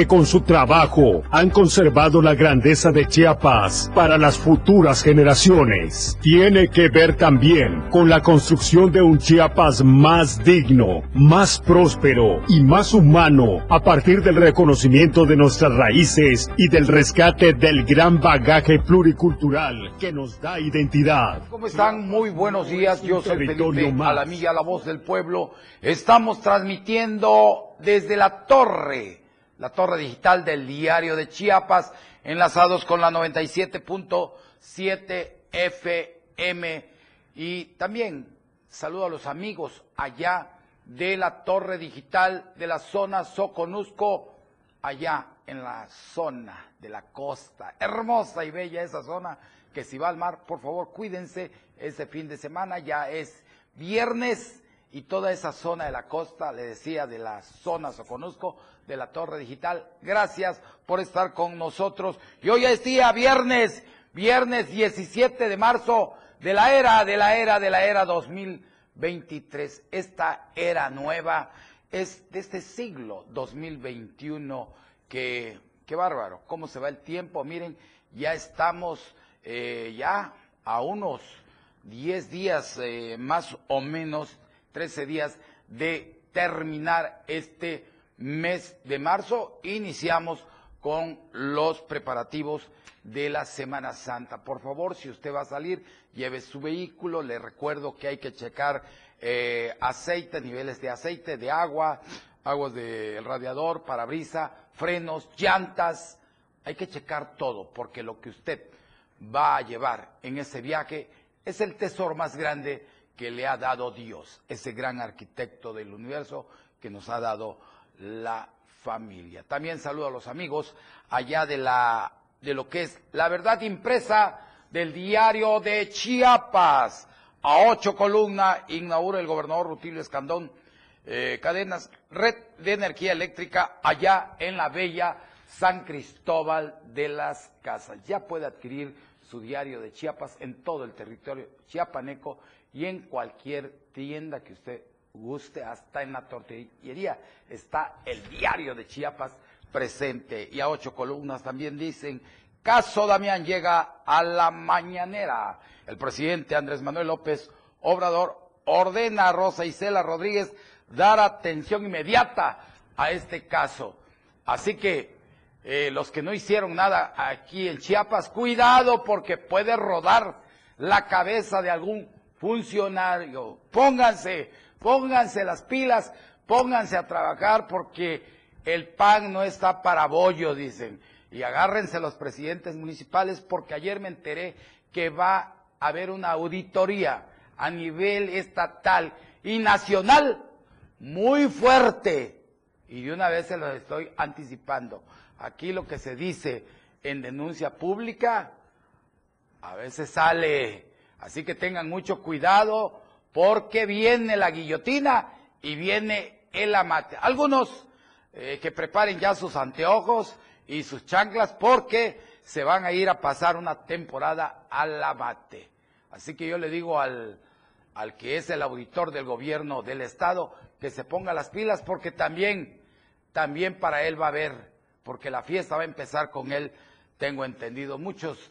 que con su trabajo han conservado la grandeza de Chiapas para las futuras generaciones. Tiene que ver también con la construcción de un Chiapas más digno, más próspero y más humano a partir del reconocimiento de nuestras raíces y del rescate del gran bagaje pluricultural que nos da identidad. ¿Cómo están? Muy buenos días. Yo soy Felipe Alamilla, la voz del pueblo. Estamos transmitiendo desde la torre la torre digital del diario de Chiapas, enlazados con la 97.7 FM. Y también saludo a los amigos allá de la torre digital de la zona Soconusco, allá en la zona de la costa. Hermosa y bella esa zona, que si va al mar, por favor, cuídense. Ese fin de semana ya es viernes y toda esa zona de la costa, le decía, de la zona Soconusco, de la Torre Digital. Gracias por estar con nosotros. Y hoy es día viernes, viernes 17 de marzo de la era, de la era, de la era 2023. Esta era nueva es de este siglo 2021 que, qué bárbaro, cómo se va el tiempo. Miren, ya estamos eh, ya a unos 10 días eh, más o menos 13 días de terminar este mes de marzo. Iniciamos con los preparativos de la Semana Santa. Por favor, si usted va a salir, lleve su vehículo. Le recuerdo que hay que checar eh, aceite, niveles de aceite, de agua, aguas del radiador, parabrisa, frenos, llantas. Hay que checar todo, porque lo que usted va a llevar en ese viaje es el tesoro más grande que le ha dado Dios, ese gran arquitecto del universo que nos ha dado la familia. También saludo a los amigos allá de la de lo que es la verdad impresa del diario de Chiapas. A ocho columnas inaugura el gobernador Rutilio Escandón eh, cadenas red de energía eléctrica allá en la bella San Cristóbal de las Casas. Ya puede adquirir su diario de Chiapas en todo el territorio chiapaneco y en cualquier tienda que usted guste, hasta en la tortillería está el diario de Chiapas presente. Y a ocho columnas también dicen, caso Damián llega a la mañanera. El presidente Andrés Manuel López Obrador ordena a Rosa Isela Rodríguez dar atención inmediata a este caso. Así que eh, los que no hicieron nada aquí en Chiapas, cuidado porque puede rodar la cabeza de algún funcionario. Pónganse, pónganse las pilas, pónganse a trabajar porque el pan no está para bollo, dicen. Y agárrense los presidentes municipales porque ayer me enteré que va a haber una auditoría a nivel estatal y nacional muy fuerte. Y de una vez se los estoy anticipando. Aquí lo que se dice en denuncia pública a veces sale Así que tengan mucho cuidado porque viene la guillotina y viene el amate. Algunos eh, que preparen ya sus anteojos y sus chanclas porque se van a ir a pasar una temporada al amate. Así que yo le digo al, al que es el auditor del gobierno del estado que se ponga las pilas porque también, también para él va a haber, porque la fiesta va a empezar con él, tengo entendido, muchos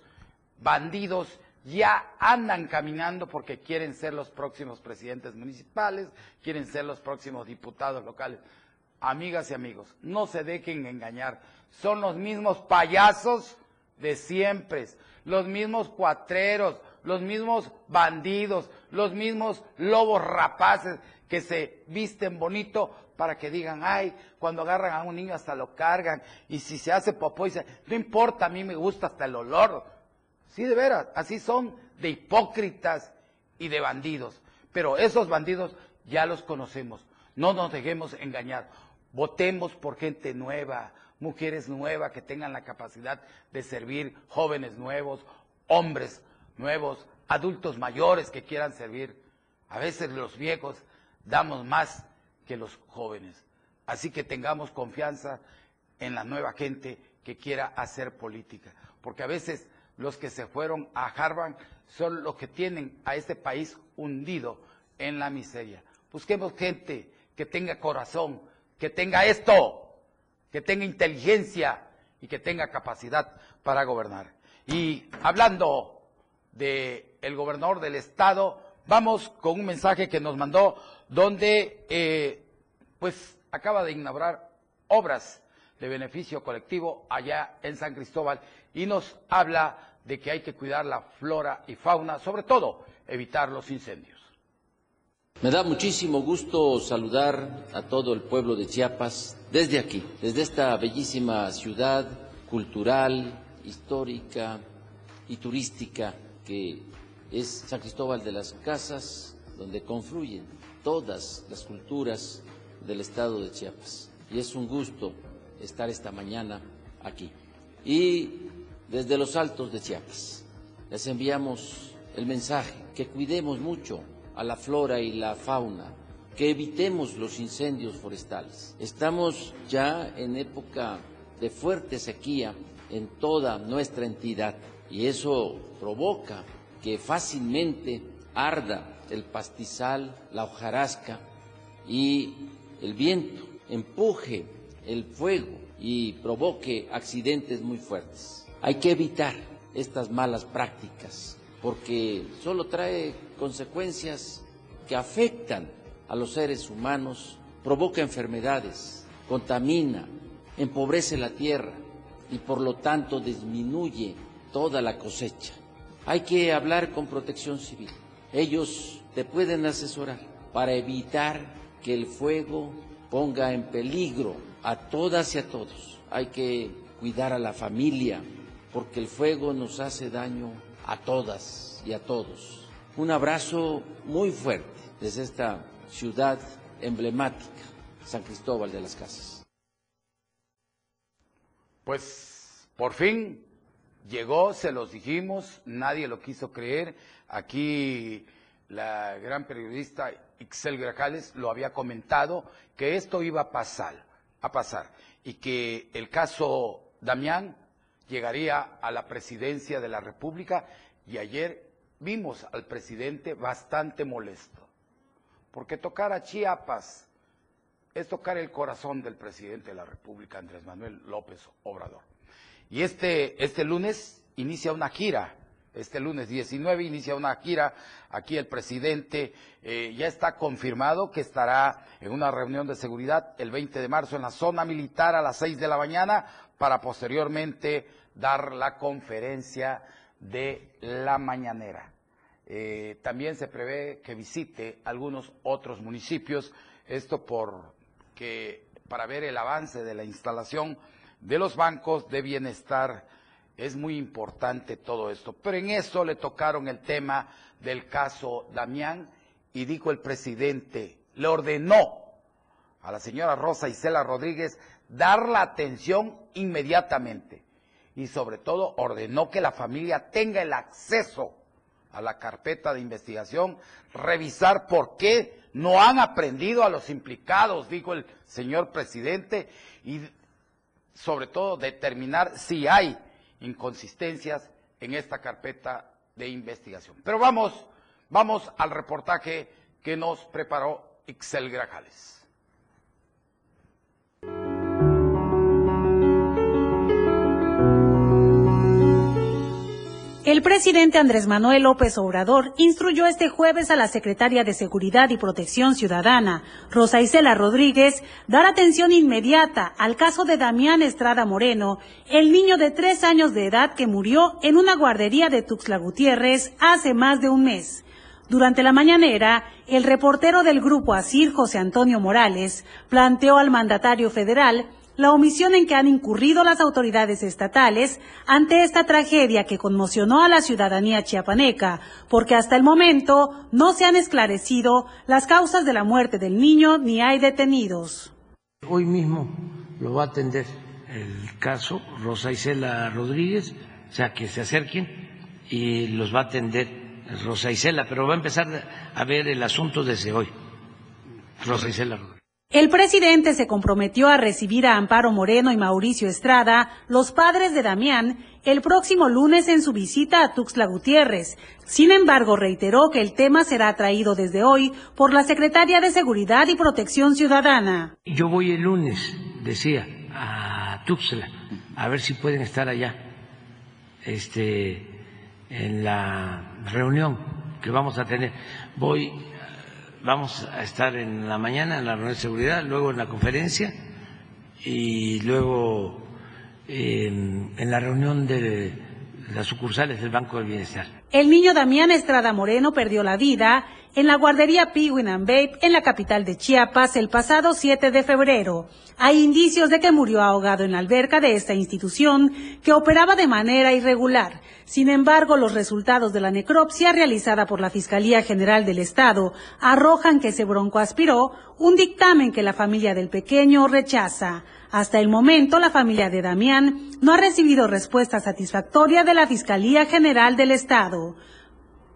bandidos ya andan caminando porque quieren ser los próximos presidentes municipales, quieren ser los próximos diputados locales. Amigas y amigos, no se dejen engañar. Son los mismos payasos de siempre, los mismos cuatreros, los mismos bandidos, los mismos lobos rapaces que se visten bonito para que digan, ay, cuando agarran a un niño hasta lo cargan, y si se hace popó, dice, no importa, a mí me gusta hasta el olor. Sí, de veras, así son de hipócritas y de bandidos. Pero esos bandidos ya los conocemos. No nos dejemos engañar. Votemos por gente nueva, mujeres nuevas que tengan la capacidad de servir, jóvenes nuevos, hombres nuevos, adultos mayores que quieran servir. A veces los viejos damos más que los jóvenes. Así que tengamos confianza en la nueva gente que quiera hacer política. Porque a veces los que se fueron a Harvard son los que tienen a este país hundido en la miseria. Busquemos gente que tenga corazón, que tenga esto, que tenga inteligencia y que tenga capacidad para gobernar. Y hablando de el gobernador del estado, vamos con un mensaje que nos mandó donde eh, pues acaba de inaugurar obras de beneficio colectivo allá en San Cristóbal y nos habla de que hay que cuidar la flora y fauna, sobre todo evitar los incendios. Me da muchísimo gusto saludar a todo el pueblo de Chiapas desde aquí, desde esta bellísima ciudad cultural, histórica y turística que es San Cristóbal de las Casas, donde confluyen todas las culturas del estado de Chiapas. Y es un gusto estar esta mañana aquí. Y desde los altos de Chiapas les enviamos el mensaje que cuidemos mucho a la flora y la fauna, que evitemos los incendios forestales. Estamos ya en época de fuerte sequía en toda nuestra entidad y eso provoca que fácilmente arda el pastizal, la hojarasca y el viento empuje el fuego y provoque accidentes muy fuertes. Hay que evitar estas malas prácticas porque solo trae consecuencias que afectan a los seres humanos, provoca enfermedades, contamina, empobrece la tierra y por lo tanto disminuye toda la cosecha. Hay que hablar con protección civil. Ellos te pueden asesorar para evitar que el fuego ponga en peligro a todas y a todos. Hay que cuidar a la familia porque el fuego nos hace daño a todas y a todos. Un abrazo muy fuerte desde esta ciudad emblemática, San Cristóbal de las Casas. Pues por fin llegó, se los dijimos, nadie lo quiso creer. Aquí la gran periodista Ixel Grajales lo había comentado que esto iba a pasar, a pasar y que el caso Damián llegaría a la presidencia de la República y ayer vimos al presidente bastante molesto, porque tocar a Chiapas es tocar el corazón del presidente de la República, Andrés Manuel López Obrador. Y este, este lunes inicia una gira, este lunes 19 inicia una gira, aquí el presidente eh, ya está confirmado que estará en una reunión de seguridad el 20 de marzo en la zona militar a las 6 de la mañana para posteriormente dar la conferencia de la mañanera. Eh, también se prevé que visite algunos otros municipios, esto por que para ver el avance de la instalación de los bancos de bienestar es muy importante todo esto. Pero en eso le tocaron el tema del caso Damián y dijo el presidente, le ordenó a la señora Rosa Isela Rodríguez dar la atención inmediatamente y sobre todo ordenó que la familia tenga el acceso a la carpeta de investigación, revisar por qué no han aprendido a los implicados, dijo el señor presidente, y sobre todo determinar si hay inconsistencias en esta carpeta de investigación. Pero vamos, vamos al reportaje que nos preparó Ixel Grajales. El presidente Andrés Manuel López Obrador instruyó este jueves a la secretaria de Seguridad y Protección Ciudadana, Rosa Isela Rodríguez, dar atención inmediata al caso de Damián Estrada Moreno, el niño de tres años de edad que murió en una guardería de Tuxtla Gutiérrez hace más de un mes. Durante la mañanera, el reportero del grupo ASIR, José Antonio Morales, planteó al mandatario federal la omisión en que han incurrido las autoridades estatales ante esta tragedia que conmocionó a la ciudadanía chiapaneca, porque hasta el momento no se han esclarecido las causas de la muerte del niño ni hay detenidos. Hoy mismo lo va a atender el caso Rosa Isela Rodríguez, o sea, que se acerquen y los va a atender Rosa Isela, pero va a empezar a ver el asunto desde hoy. Rosa Isela Rodríguez. El presidente se comprometió a recibir a Amparo Moreno y Mauricio Estrada, los padres de Damián, el próximo lunes en su visita a Tuxtla Gutiérrez. Sin embargo, reiteró que el tema será traído desde hoy por la Secretaria de Seguridad y Protección Ciudadana. Yo voy el lunes, decía, a Tuxtla, a ver si pueden estar allá este, en la reunión que vamos a tener. Voy, vamos a estar en la mañana en la reunión de seguridad, luego en la conferencia y luego en, en la reunión de las sucursales del Banco del Bienestar. El niño Damián Estrada Moreno perdió la vida en la guardería Piguin and en la capital de Chiapas el pasado 7 de febrero. Hay indicios de que murió ahogado en la alberca de esta institución que operaba de manera irregular. Sin embargo, los resultados de la necropsia realizada por la Fiscalía General del Estado arrojan que se broncoaspiró, un dictamen que la familia del pequeño rechaza. Hasta el momento, la familia de Damián no ha recibido respuesta satisfactoria de la Fiscalía General del Estado.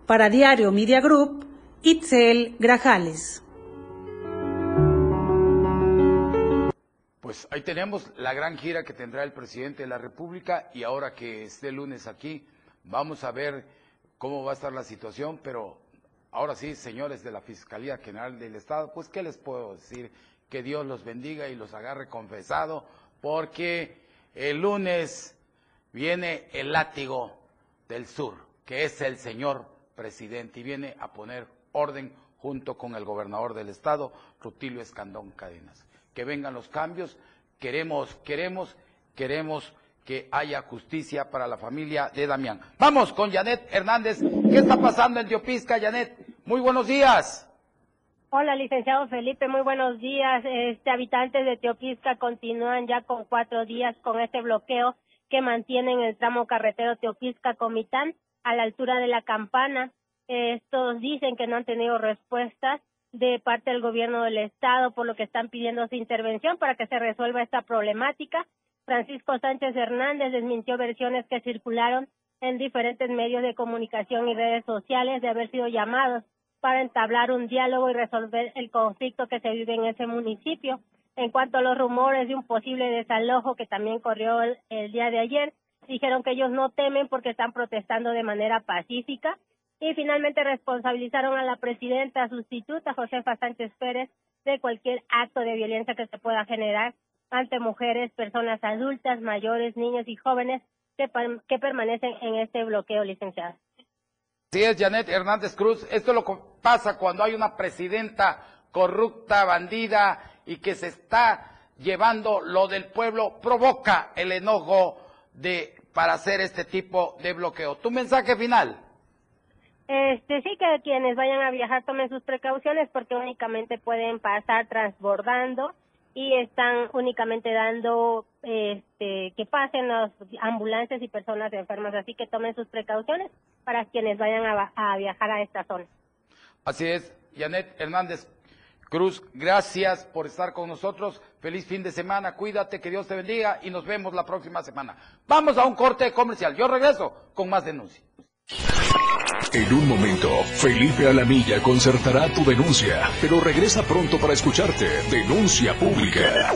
Para Diario Media Group, Itzel Grajales. Pues ahí tenemos la gran gira que tendrá el presidente de la República y ahora que esté lunes aquí, vamos a ver cómo va a estar la situación, pero ahora sí, señores de la Fiscalía General del Estado, pues qué les puedo decir, que Dios los bendiga y los agarre confesado, porque el lunes viene el látigo del sur, que es el señor presidente, y viene a poner orden junto con el gobernador del estado, Rutilio Escandón Cadenas. Que vengan los cambios, queremos, queremos, queremos que haya justicia para la familia de Damián. Vamos con Janet Hernández. ¿Qué está pasando en Teopisca, Janet? Muy buenos días. Hola, licenciado Felipe, muy buenos días. Este, habitantes de Teopisca continúan ya con cuatro días con este bloqueo que mantienen el tramo carretero Teopisca-Comitán a la altura de la campana. Estos dicen que no han tenido respuestas de parte del gobierno del estado, por lo que están pidiendo su intervención para que se resuelva esta problemática. Francisco Sánchez Hernández desmintió versiones que circularon en diferentes medios de comunicación y redes sociales de haber sido llamados para entablar un diálogo y resolver el conflicto que se vive en ese municipio. En cuanto a los rumores de un posible desalojo que también corrió el, día de ayer, dijeron que ellos no temen porque están protestando de manera pacífica y finalmente responsabilizaron a la presidenta sustituta, Josefa Sánchez Pérez, de cualquier acto de violencia que se pueda generar ante mujeres, personas adultas, mayores, niños y jóvenes que, que permanecen en este bloqueo, licenciado. Así es, Janet Hernández Cruz. Esto lo pasa cuando hay una presidenta corrupta, bandida y que se está llevando lo del pueblo, provoca el enojo de para hacer este tipo de bloqueo. Tu mensaje final. Este, sí que quienes vayan a viajar tomen sus precauciones porque únicamente pueden pasar transbordando y están únicamente dando este, que pasen las ambulancias y personas enfermas, así que tomen sus precauciones para quienes vayan a, a viajar a esta zona. Así es, Janet Hernández Cruz, gracias por estar con nosotros. Feliz fin de semana, cuídate, que Dios te bendiga y nos vemos la próxima semana. Vamos a un corte comercial. Yo regreso con más denuncias. En un momento, Felipe Alamilla concertará tu denuncia, pero regresa pronto para escucharte. Denuncia pública.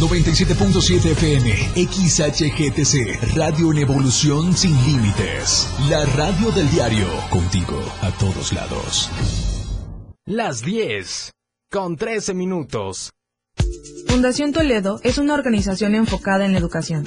97.7 FM, XHGTC, Radio en Evolución Sin Límites. La radio del diario, contigo a todos lados. Las 10, con 13 minutos. Fundación Toledo es una organización enfocada en la educación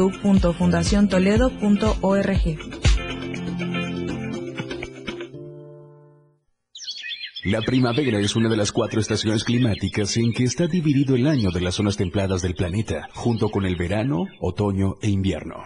La primavera es una de las cuatro estaciones climáticas en que está dividido el año de las zonas templadas del planeta, junto con el verano, otoño e invierno.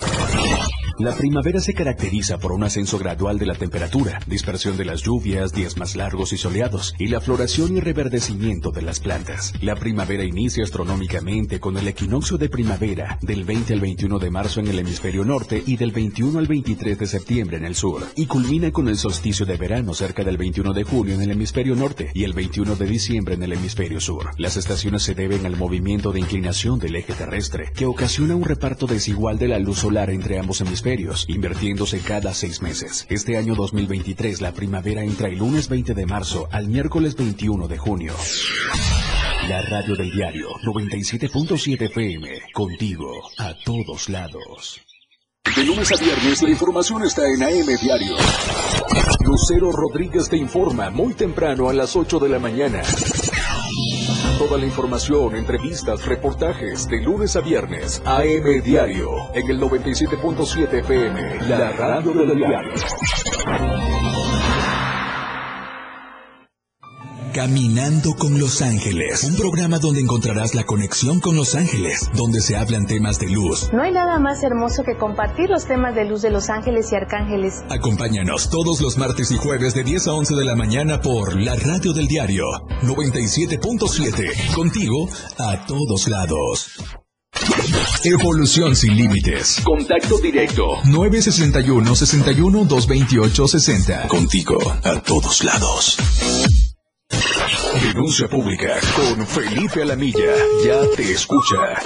La primavera se caracteriza por un ascenso gradual de la temperatura, dispersión de las lluvias, días más largos y soleados, y la floración y reverdecimiento de las plantas. La primavera inicia astronómicamente con el equinoccio de primavera del 20 al 21 de marzo en el hemisferio norte y del 21 al 23 de septiembre en el sur, y culmina con el solsticio de verano cerca del 21 de junio en el hemisferio norte y el 21 de diciembre en el hemisferio sur. Las estaciones se deben al movimiento de inclinación del eje terrestre, que ocasiona un reparto desigual de la luz solar entre ambos hemisferios, invirtiéndose cada seis meses. Este año 2023 la primavera entra el lunes 20 de marzo al miércoles 21 de junio. La radio del diario 97.7 FM, contigo a todos lados. De lunes a viernes la información está en AM Diario. Lucero Rodríguez te informa muy temprano a las 8 de la mañana. Toda la información, entrevistas, reportajes de lunes a viernes. AM Diario en el 97.7 FM, la radio del diario. Caminando con Los Ángeles, un programa donde encontrarás la conexión con Los Ángeles, donde se hablan temas de luz. No hay nada más hermoso que compartir los temas de luz de Los Ángeles y Arcángeles. Acompáñanos todos los martes y jueves de 10 a 11 de la mañana por la radio del diario 97.7, contigo a todos lados. Evolución sin límites. Contacto directo. 961 61 228 60. Contigo a todos lados. Denuncia pública con Felipe Alamilla. Ya te escucha.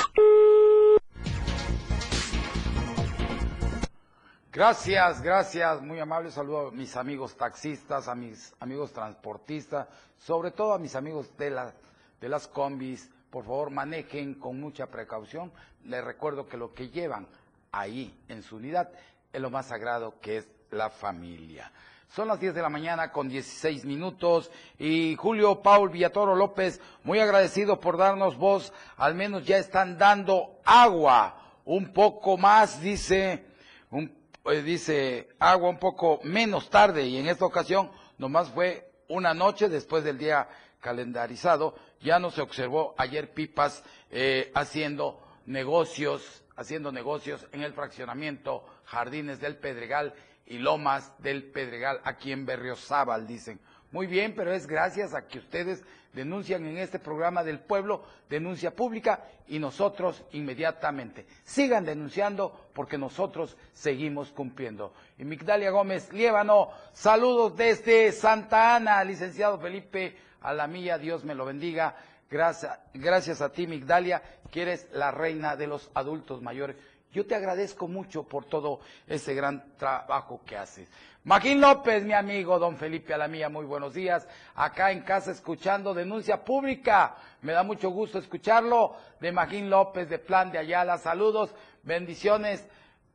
Gracias, gracias, muy amable saludo a mis amigos taxistas, a mis amigos transportistas, sobre todo a mis amigos de, la, de las combis. Por favor, manejen con mucha precaución. Les recuerdo que lo que llevan ahí en su unidad es lo más sagrado que es la familia. Son las 10 de la mañana con 16 minutos y Julio Paul Villatoro López, muy agradecido por darnos voz, al menos ya están dando agua, un poco más, dice, un, eh, dice agua un poco menos tarde y en esta ocasión nomás fue una noche después del día calendarizado, ya no se observó ayer pipas eh, haciendo negocios, haciendo negocios en el fraccionamiento Jardines del Pedregal y Lomas del Pedregal, aquí en Berriozábal, dicen. Muy bien, pero es gracias a que ustedes denuncian en este programa del pueblo, denuncia pública, y nosotros inmediatamente. Sigan denunciando porque nosotros seguimos cumpliendo. Y Migdalia Gómez Liévano, saludos desde Santa Ana, licenciado Felipe Alamilla, Dios me lo bendiga. Gracias, gracias a ti, Migdalia, que eres la reina de los adultos mayores. Yo te agradezco mucho por todo ese gran trabajo que haces. Magín López, mi amigo, don Felipe Alamía, muy buenos días. Acá en casa escuchando denuncia pública. Me da mucho gusto escucharlo. De Magín López, de Plan de Ayala. Saludos, bendiciones.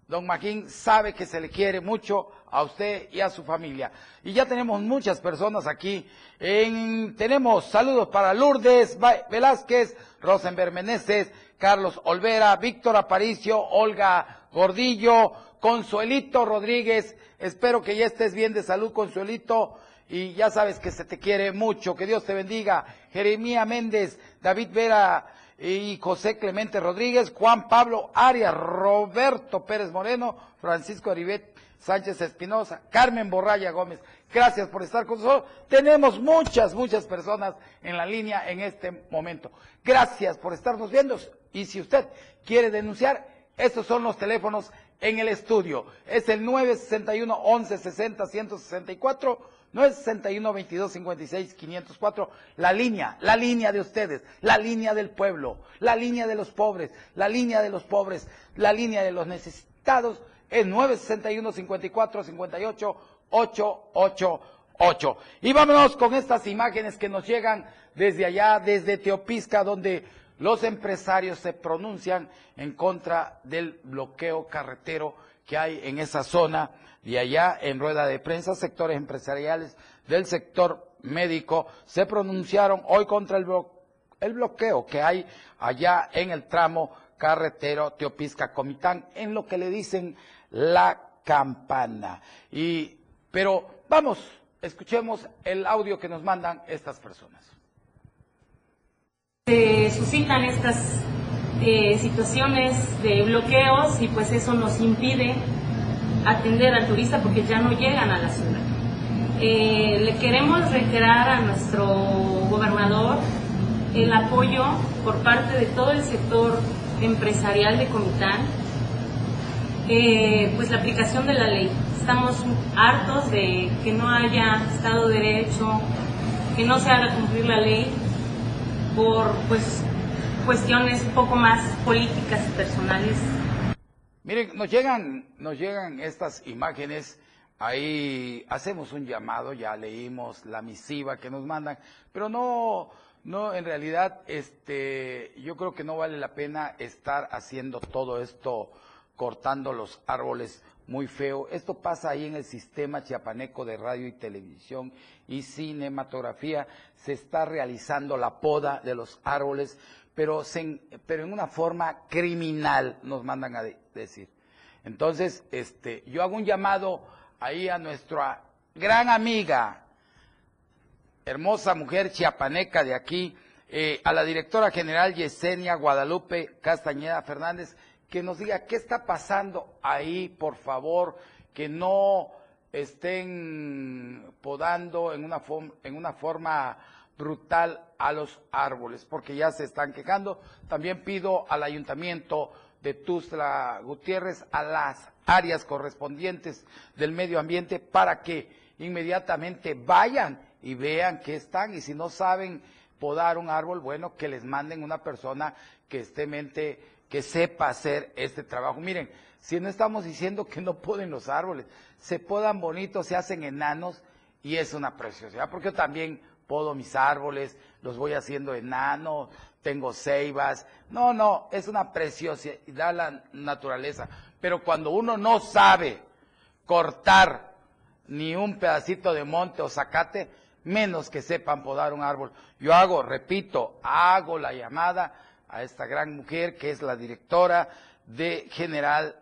Don Magín sabe que se le quiere mucho a usted y a su familia. Y ya tenemos muchas personas aquí. En, tenemos saludos para Lourdes Velázquez, Rosenberg Meneses, Carlos Olvera, Víctor Aparicio, Olga Gordillo, Consuelito Rodríguez. Espero que ya estés bien de salud, Consuelito. Y ya sabes que se te quiere mucho. Que Dios te bendiga. Jeremía Méndez, David Vera y José Clemente Rodríguez, Juan Pablo Arias, Roberto Pérez Moreno, Francisco Aribet Sánchez Espinosa, Carmen Borraya Gómez. Gracias por estar con nosotros. Tenemos muchas, muchas personas en la línea en este momento. Gracias por estarnos viendo. Y si usted quiere denunciar, estos son los teléfonos en el estudio. Es el 961 11 60 164, 961 22 56 504. La línea, la línea de ustedes, la línea del pueblo, la línea de los pobres, la línea de los pobres, la línea de los necesitados es 961 54 58 888. Y vámonos con estas imágenes que nos llegan desde allá, desde Teopisca, donde los empresarios se pronuncian en contra del bloqueo carretero que hay en esa zona y allá en rueda de prensa, sectores empresariales del sector médico se pronunciaron hoy contra el, bloqueo que hay allá en el tramo carretero Teopisca-Comitán, en lo que le dicen la campana. Y, pero vamos, escuchemos el audio que nos mandan estas personas se suscitan estas eh, situaciones de bloqueos y pues eso nos impide atender al turista porque ya no llegan a la ciudad. Eh, le queremos reiterar a nuestro gobernador el apoyo por parte de todo el sector empresarial de Comitán, eh, pues la aplicación de la ley. Estamos hartos de que no haya Estado de Derecho, que no se haga cumplir la ley por pues cuestiones poco más políticas y personales. Miren, nos llegan, nos llegan estas imágenes, ahí hacemos un llamado, ya leímos la misiva que nos mandan, pero no, no, en realidad, este, yo creo que no vale la pena estar haciendo todo esto, cortando los árboles muy feo. Esto pasa ahí en el sistema chiapaneco de radio y televisión y cinematografía. Se está realizando la poda de los árboles, pero, pero en una forma criminal, nos mandan a decir. Entonces, este, yo hago un llamado ahí a nuestra gran amiga, hermosa mujer chiapaneca de aquí, eh, a la directora general Yesenia Guadalupe Castañeda Fernández, que nos diga qué está pasando ahí, por favor, que no estén podando en una, en una forma brutal a los árboles, porque ya se están quejando. También pido al ayuntamiento de Tuzla Gutiérrez, a las áreas correspondientes del medio ambiente, para que inmediatamente vayan y vean qué están y si no saben podar un árbol, bueno, que les manden una persona que esté mente, que sepa hacer este trabajo. Miren, si no estamos diciendo que no poden los árboles, se podan bonitos, se hacen enanos y es una preciosidad, porque yo también podo mis árboles, los voy haciendo enanos, tengo ceibas. No, no, es una preciosidad la naturaleza. Pero cuando uno no sabe cortar ni un pedacito de monte o zacate, menos que sepan podar un árbol. Yo hago, repito, hago la llamada a esta gran mujer que es la directora de general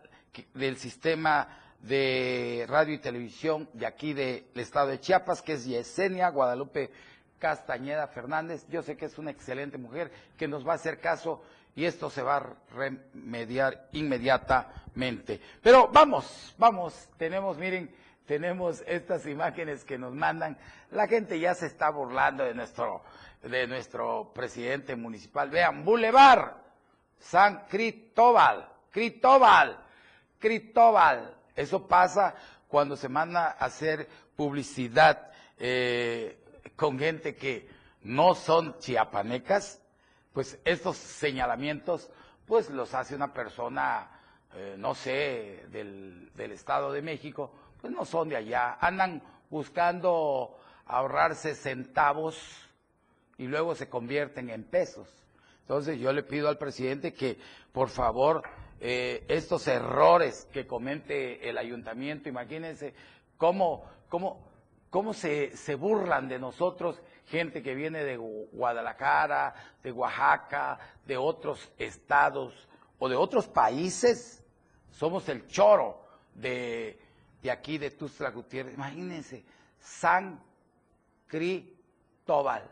del sistema de radio y televisión de aquí del estado de Chiapas, que es Yesenia Guadalupe Castañeda Fernández. Yo sé que es una excelente mujer que nos va a hacer caso y esto se va a remediar inmediatamente. Pero vamos, vamos, tenemos, miren, tenemos estas imágenes que nos mandan. La gente ya se está burlando de nuestro, de nuestro presidente municipal. Vean, Boulevard San Cristóbal, Cristóbal, Cristóbal. Eso pasa cuando se manda a hacer publicidad eh, con gente que no son chiapanecas, pues estos señalamientos, pues los hace una persona, eh, no sé, del, del Estado de México, pues no son de allá, andan buscando ahorrarse centavos y luego se convierten en pesos. Entonces yo le pido al presidente que por favor eh, estos errores que comente el ayuntamiento, imagínense cómo, cómo, cómo se, se burlan de nosotros gente que viene de Guadalajara, de Oaxaca, de otros estados o de otros países. Somos el choro de, de aquí de Tuzla Gutiérrez. Imagínense, San Cristóbal.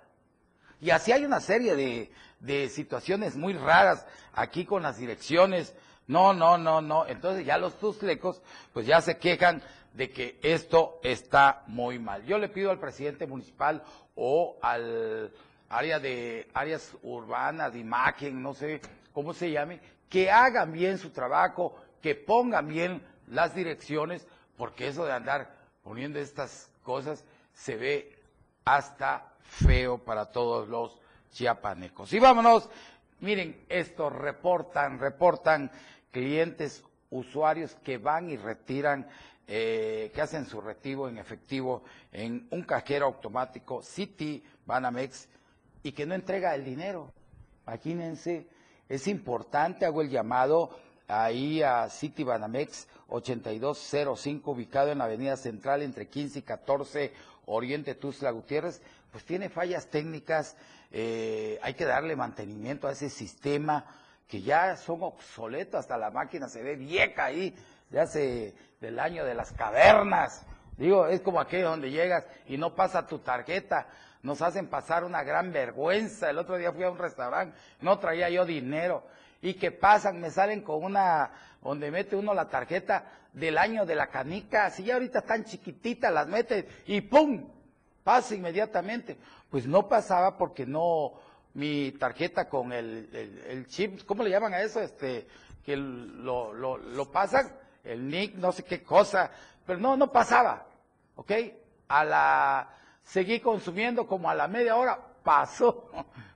Y así hay una serie de, de situaciones muy raras aquí con las direcciones. No, no, no, no. Entonces ya los tuzlecos pues ya se quejan de que esto está muy mal. Yo le pido al presidente municipal o al área de áreas urbanas, imagen, no sé cómo se llame, que hagan bien su trabajo, que pongan bien las direcciones porque eso de andar poniendo estas cosas se ve hasta feo para todos los chiapanecos. Y vámonos, miren, esto reportan, reportan clientes, usuarios que van y retiran, eh, que hacen su retiro en efectivo en un cajero automático City Banamex y que no entrega el dinero. Imagínense, es importante, hago el llamado ahí a City Banamex 8205, ubicado en la Avenida Central entre 15 y 14, Oriente Tuzla Gutiérrez, pues tiene fallas técnicas, eh, hay que darle mantenimiento a ese sistema que ya son obsoletos, hasta la máquina se ve vieja ahí, ya hace del año de las cavernas. Digo, es como aquello donde llegas y no pasa tu tarjeta, nos hacen pasar una gran vergüenza. El otro día fui a un restaurante, no traía yo dinero y que pasan, me salen con una, donde mete uno la tarjeta del año de la canica, así ya ahorita tan chiquitita, las mete y ¡pum! Pasa inmediatamente. Pues no pasaba porque no, mi tarjeta con el, el, chip, ¿cómo le llaman a eso? Este, que lo, lo, lo pasan, el nick, no sé qué cosa, pero no, no pasaba, ¿ok? A la, seguí consumiendo como a la media hora, pasó.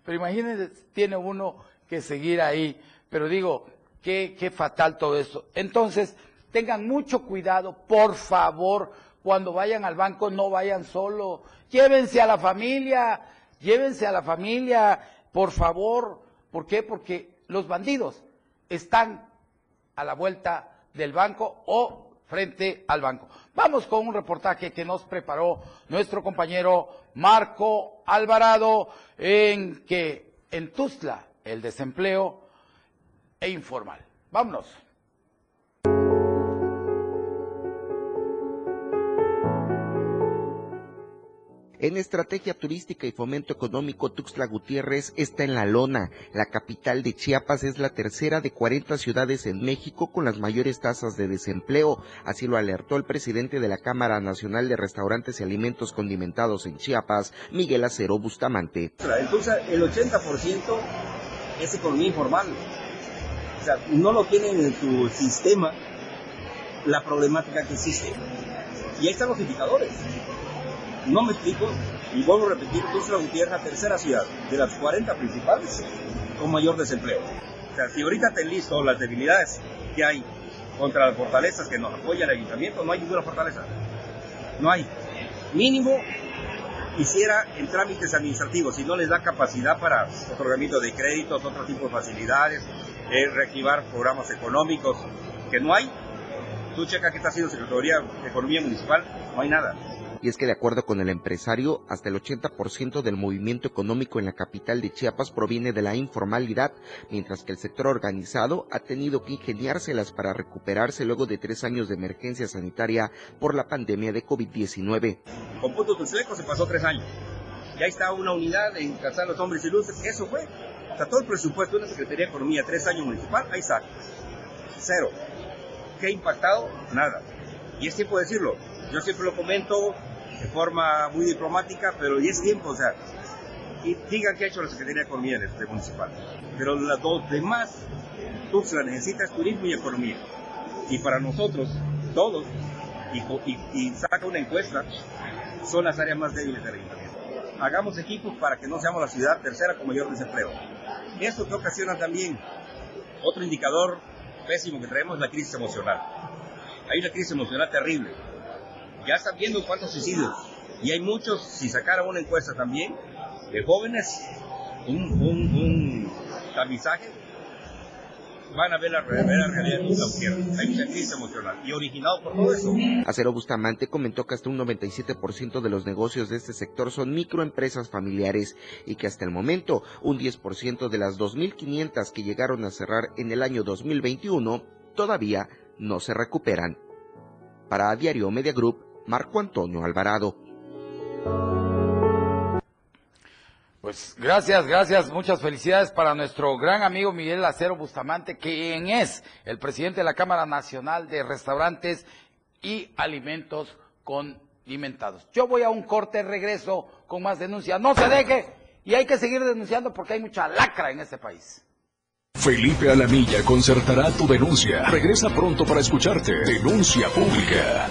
Pero imagínense, tiene uno que seguir ahí. Pero digo, qué, qué fatal todo eso. Entonces, tengan mucho cuidado, por favor, cuando vayan al banco no vayan solo, llévense a la familia, llévense a la familia, por favor. ¿Por qué? Porque los bandidos están a la vuelta del banco o frente al banco. Vamos con un reportaje que nos preparó nuestro compañero Marco Alvarado en que en Tuzla el desempleo e informal. Vámonos. En estrategia turística y fomento económico, Tuxtla Gutiérrez está en la lona. La capital de Chiapas es la tercera de 40 ciudades en México con las mayores tasas de desempleo. Así lo alertó el presidente de la Cámara Nacional de Restaurantes y Alimentos Condimentados en Chiapas, Miguel Acero Bustamante. Entonces, el 80% es economía informal. O sea, no lo tienen en su sistema la problemática que existe. Y ahí están los indicadores. No me explico, y vuelvo a repetir, Tuxtla Gutiérrez la tercera ciudad de las 40 principales con mayor desempleo. O sea, si ahorita te listo las debilidades que hay contra las fortalezas que nos apoya el ayuntamiento, no hay ninguna fortaleza. No hay. Mínimo hiciera en trámites administrativos, si no les da capacidad para otorgamiento de créditos, otro tipo de facilidades, eh, reactivar programas económicos, que no hay. Tú checa que está haciendo Secretaría de Economía Municipal, no hay nada y es que de acuerdo con el empresario, hasta el 80% del movimiento económico en la capital de Chiapas proviene de la informalidad, mientras que el sector organizado ha tenido que ingeniárselas para recuperarse luego de tres años de emergencia sanitaria por la pandemia de COVID-19. Con Punto Tuxleco se pasó tres años. Ya está una unidad en casar los hombres y luces. Eso fue. Sea, todo el presupuesto de la Secretaría de Economía, tres años municipal, ahí está. Cero. ¿Qué ha impactado? Nada. Y es tiempo de decirlo. Yo siempre lo comento, de forma muy diplomática, pero ya es tiempo, o sea, y digan qué ha hecho la Secretaría de Economía de este municipal. Pero las dos demás, Tuxtla necesita turismo y economía. Y para nosotros, todos, y, saca una encuesta, son las áreas más débiles del ayuntamiento. Hagamos equipos para que no seamos la ciudad tercera con mayor desempleo. Esto que ocasiona también otro indicador pésimo que traemos es la crisis emocional. Hay una crisis emocional terrible ya están viendo cuántos suicidios. Y hay muchos, si sacaran una encuesta también, de jóvenes, un, un, un tamizaje, van a ver la, realidad de la Hay mucha crisis emocional y originado por todo eso. Acero Bustamante comentó que hasta un 97% de los negocios de este sector son microempresas familiares y que hasta el momento un 10% de las 2.500 que llegaron a cerrar en el año 2021 todavía no se recuperan. Para Diario Media Group, Marco Antonio Alvarado. Pues gracias, gracias, muchas felicidades para nuestro gran amigo Miguel Acero Bustamante, quien es el presidente de la Cámara Nacional de Restaurantes y Alimentos Condimentados. Yo voy a un corte, regreso con más denuncias. No se deje y hay que seguir denunciando porque hay mucha lacra en este país. Felipe Alamilla concertará tu denuncia. Regresa pronto para escucharte. Denuncia pública.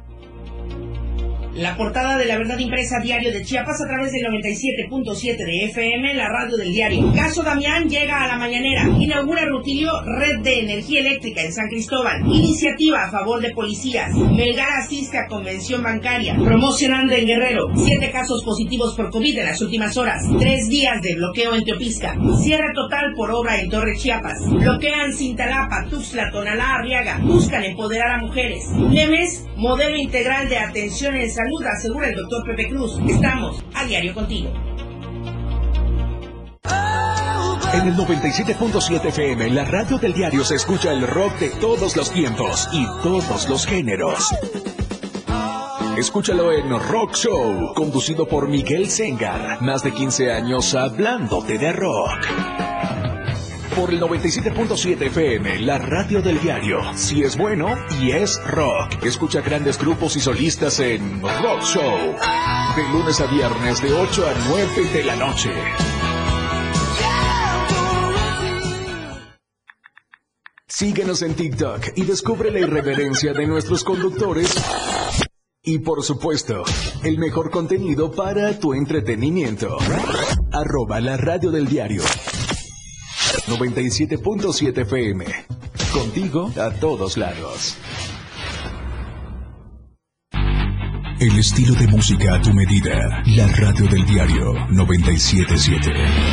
La portada de la verdad impresa diario de Chiapas a través del 97.7 de FM, la radio del diario. Caso Damián llega a la mañanera. Inaugura Rutilio red de energía eléctrica en San Cristóbal. Iniciativa a favor de policías. Melgar asiste a convención bancaria. Promocionando en Guerrero. Siete casos positivos por COVID en las últimas horas. Tres días de bloqueo en Teopisca. Cierre total por obra en Torre Chiapas. Bloquean Cintalapa, Tuxtla, Tonalá, Arriaga. Buscan empoderar a mujeres. Nemes, modelo integral de atención en salud, asegura el doctor Pepe Cruz. Estamos a diario contigo. En el 97.7 FM, la radio del diario se escucha el rock de todos los tiempos y todos los géneros. Escúchalo en Rock Show, conducido por Miguel Sengar. Más de 15 años hablándote de rock. Por el 97.7 FM, la radio del diario. Si es bueno y es rock. Escucha grandes grupos y solistas en Rock Show. De lunes a viernes de 8 a 9 de la noche. Síguenos en TikTok y descubre la irreverencia de nuestros conductores. Y por supuesto, el mejor contenido para tu entretenimiento. Arroba la radio del diario. 97.7 FM. Contigo a todos lados. El estilo de música a tu medida. La radio del diario 977.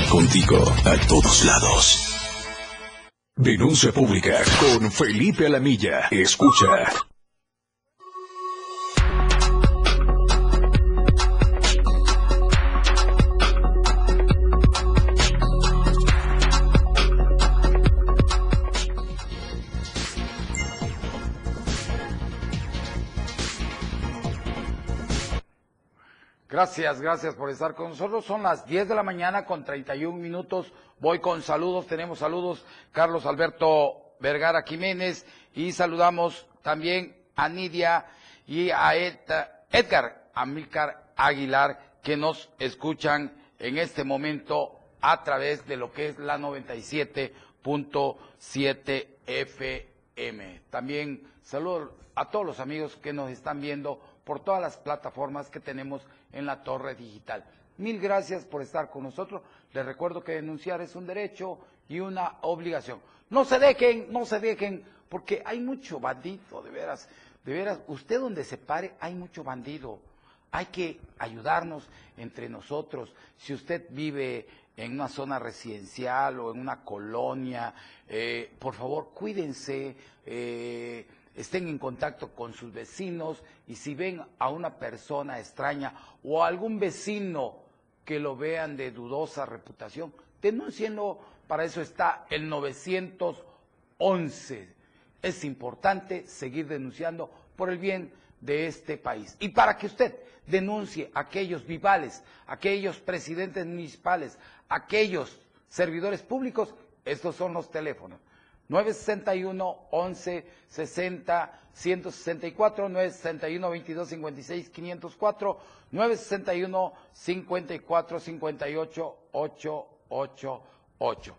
Contigo a todos lados. Denuncia pública con Felipe Alamilla. Escucha. Gracias, gracias por estar con nosotros. Son las 10 de la mañana con 31 minutos. Voy con saludos. Tenemos saludos Carlos Alberto Vergara Jiménez y saludamos también a Nidia y a Edgar Amílcar Aguilar que nos escuchan en este momento a través de lo que es la 97.7 FM. También saludo a todos los amigos que nos están viendo por todas las plataformas que tenemos en la torre digital. Mil gracias por estar con nosotros. Les recuerdo que denunciar es un derecho y una obligación. No se dejen, no se dejen, porque hay mucho bandido, de veras, de veras. Usted donde se pare, hay mucho bandido. Hay que ayudarnos entre nosotros. Si usted vive en una zona residencial o en una colonia, eh, por favor, cuídense. Eh, estén en contacto con sus vecinos y si ven a una persona extraña o a algún vecino que lo vean de dudosa reputación, denúncienlo, para eso está el 911. Es importante seguir denunciando por el bien de este país. Y para que usted denuncie a aquellos vivales, aquellos presidentes municipales, aquellos servidores públicos, estos son los teléfonos. 961 11 60 164 961 22 56 504 961 54 58 888.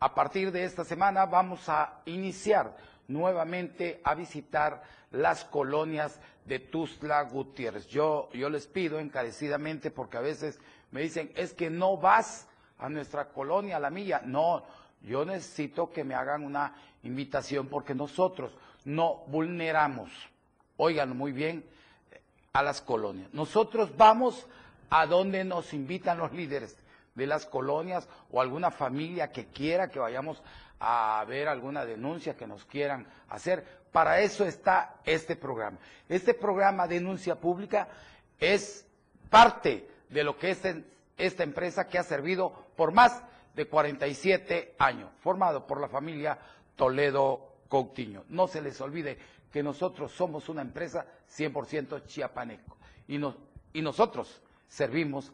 A partir de esta semana vamos a iniciar nuevamente a visitar las colonias de Tuzla Gutiérrez. Yo, yo les pido encarecidamente porque a veces me dicen, es que no vas a nuestra colonia, a la mía. No, yo necesito que me hagan una invitación porque nosotros no vulneramos, oigan muy bien, a las colonias. Nosotros vamos a donde nos invitan los líderes de las colonias o alguna familia que quiera que vayamos a ver alguna denuncia que nos quieran hacer. Para eso está este programa. Este programa Denuncia Pública es parte de lo que es esta empresa que ha servido por más de 47 años, formado por la familia Toledo Coutinho. No se les olvide que nosotros somos una empresa 100% chiapaneco y, y nosotros servimos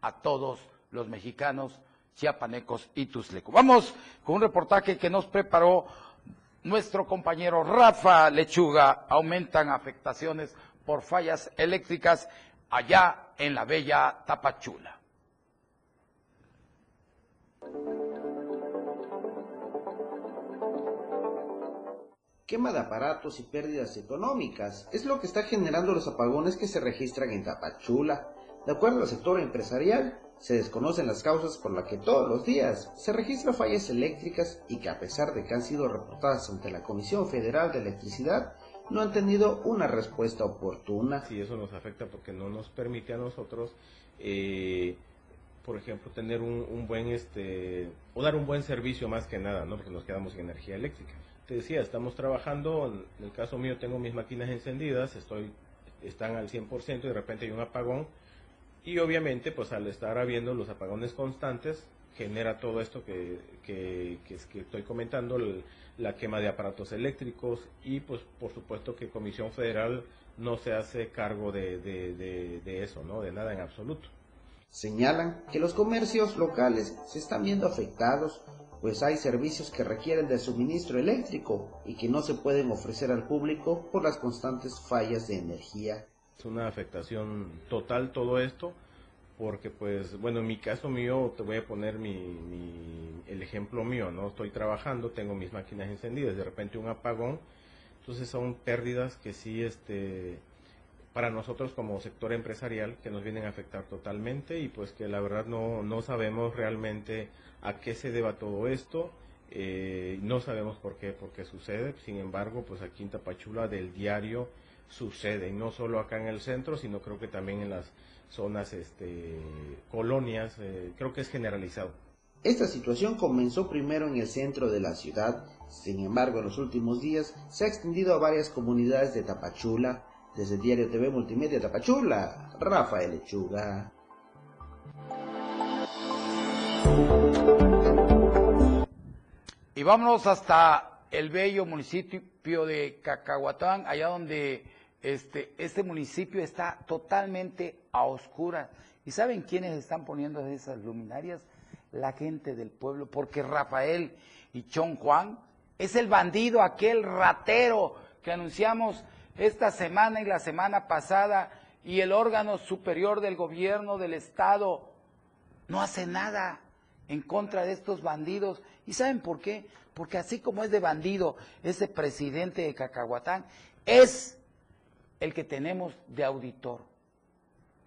a todos los mexicanos chiapanecos y tuslecos. Vamos con un reportaje que nos preparó nuestro compañero Rafa Lechuga. Aumentan afectaciones por fallas eléctricas allá en la bella Tapachula. Quema de aparatos y pérdidas económicas. Es lo que está generando los apagones que se registran en Tapachula. De acuerdo al sector empresarial, se desconocen las causas por las que todos los días se registran fallas eléctricas y que a pesar de que han sido reportadas ante la Comisión Federal de Electricidad, no han tenido una respuesta oportuna. Sí, eso nos afecta porque no nos permite a nosotros, eh, por ejemplo, tener un, buen, este, o dar un buen servicio más que nada, ¿no? Porque nos quedamos sin energía eléctrica. Te decía, estamos trabajando, en el caso mío tengo mis máquinas encendidas, estoy, están al 100% y de repente hay un apagón, y obviamente, pues al estar habiendo los apagones constantes, genera todo esto que, que, que, que estoy comentando, la quema de aparatos eléctricos y pues por supuesto que Comisión Federal no se hace cargo de, de, de, eso, ¿no? De nada en absoluto. Señalan que los comercios locales se están viendo afectados, pues hay servicios que requieren de suministro eléctrico y que no se pueden ofrecer al público por las constantes fallas de energía. Es una afectación total todo esto porque pues bueno en mi caso mío te voy a poner mi, el ejemplo mío no estoy trabajando tengo mis máquinas encendidas de repente un apagón entonces son pérdidas que sí este para nosotros como sector empresarial que nos vienen a afectar totalmente y pues que la verdad no, no sabemos realmente a qué se deba todo esto eh, no sabemos por qué por qué sucede sin embargo pues aquí en Tapachula del diario sucede y no solo acá en el centro sino creo que también en las zonas, este, colonias, eh, creo que es generalizado. Esta situación comenzó primero en el centro de la ciudad, sin embargo en los últimos días se ha extendido a varias comunidades de Tapachula. Desde Diario TV Multimedia Tapachula, Rafael Lechuga. Y vámonos hasta el bello municipio de Cacahuatán, allá donde este, este municipio está totalmente a oscuras. ¿Y saben quiénes están poniendo esas luminarias? La gente del pueblo, porque Rafael y Chon Juan es el bandido, aquel ratero que anunciamos esta semana y la semana pasada, y el órgano superior del gobierno del Estado no hace nada en contra de estos bandidos. ¿Y saben por qué? Porque así como es de bandido ese presidente de Cacahuatán, es el que tenemos de auditor.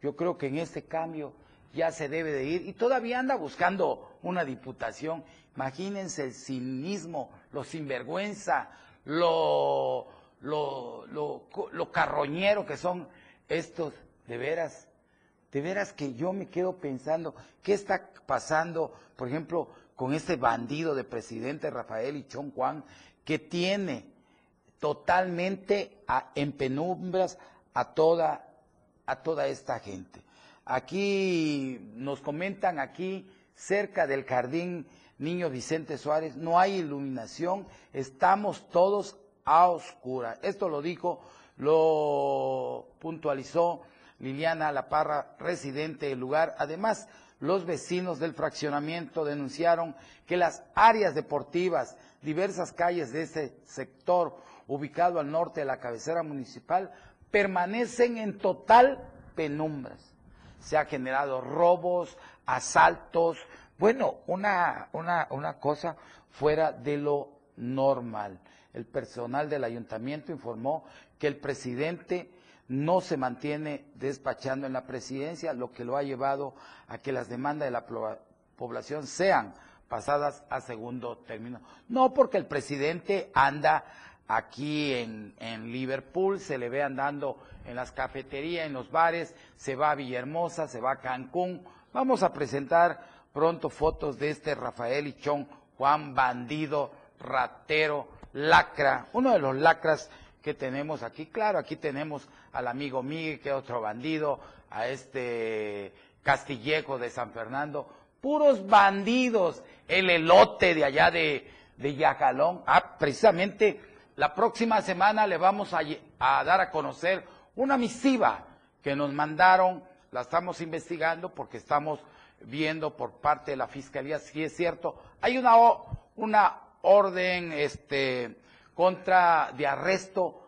Yo creo que en este cambio ya se debe de ir y todavía anda buscando una diputación. Imagínense el cinismo, lo sinvergüenza, lo, lo, lo, lo carroñero que son estos, de veras, de veras que yo me quedo pensando, ¿qué está pasando, por ejemplo, con este bandido de presidente Rafael y Chon Juan, que tiene totalmente en penumbras a toda, a toda esta gente. Aquí nos comentan aquí cerca del jardín Niño Vicente Suárez, no hay iluminación, estamos todos a oscuras. Esto lo dijo, lo puntualizó Liliana La Parra, residente del lugar. Además, los vecinos del fraccionamiento denunciaron que las áreas deportivas, diversas calles de ese sector ubicado al norte de la cabecera municipal, permanecen en total penumbras. Se han generado robos, asaltos, bueno, una, una, una cosa fuera de lo normal. El personal del ayuntamiento informó que el presidente no se mantiene despachando en la presidencia, lo que lo ha llevado a que las demandas de la población sean pasadas a segundo término. No porque el presidente anda aquí en, Liverpool, se le ve andando en las cafeterías, en los bares, se va a Villahermosa, se va a Cancún. Vamos a presentar pronto fotos de este Rafael Ichón, Juan Bandido, ratero, lacra, uno de los lacras que tenemos aquí. Claro, aquí tenemos al amigo Miguel, que es otro bandido, a este Castillejo de San Fernando, puros bandidos, el elote de allá de, de Yacalón, ah, precisamente la próxima semana le vamos a, dar a conocer una misiva que nos mandaron, la estamos investigando porque estamos viendo por parte de la Fiscalía si es cierto. Hay una, una orden este, contra de arresto,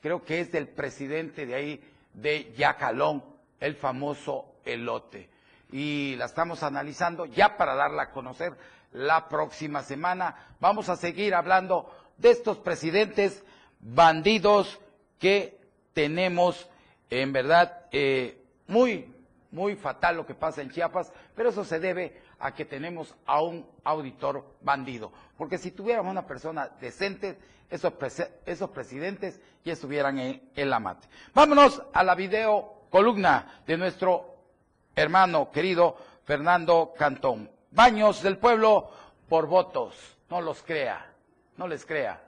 creo que es del presidente de ahí, de Yacalón, el famoso elote. Y la estamos analizando ya para darla a conocer la próxima semana. Vamos a seguir hablando de estos presidentes bandidos que tenemos, en verdad, eh, muy, muy fatal lo que pasa en Chiapas, pero eso se debe a que tenemos a un auditor bandido. Porque si tuviéramos una persona decente, esos, esos presidentes ya estuvieran en, en la mate. Vámonos a la video columna de nuestro hermano querido Fernando Cantón. Baños del pueblo por votos. No los crea, no les crea.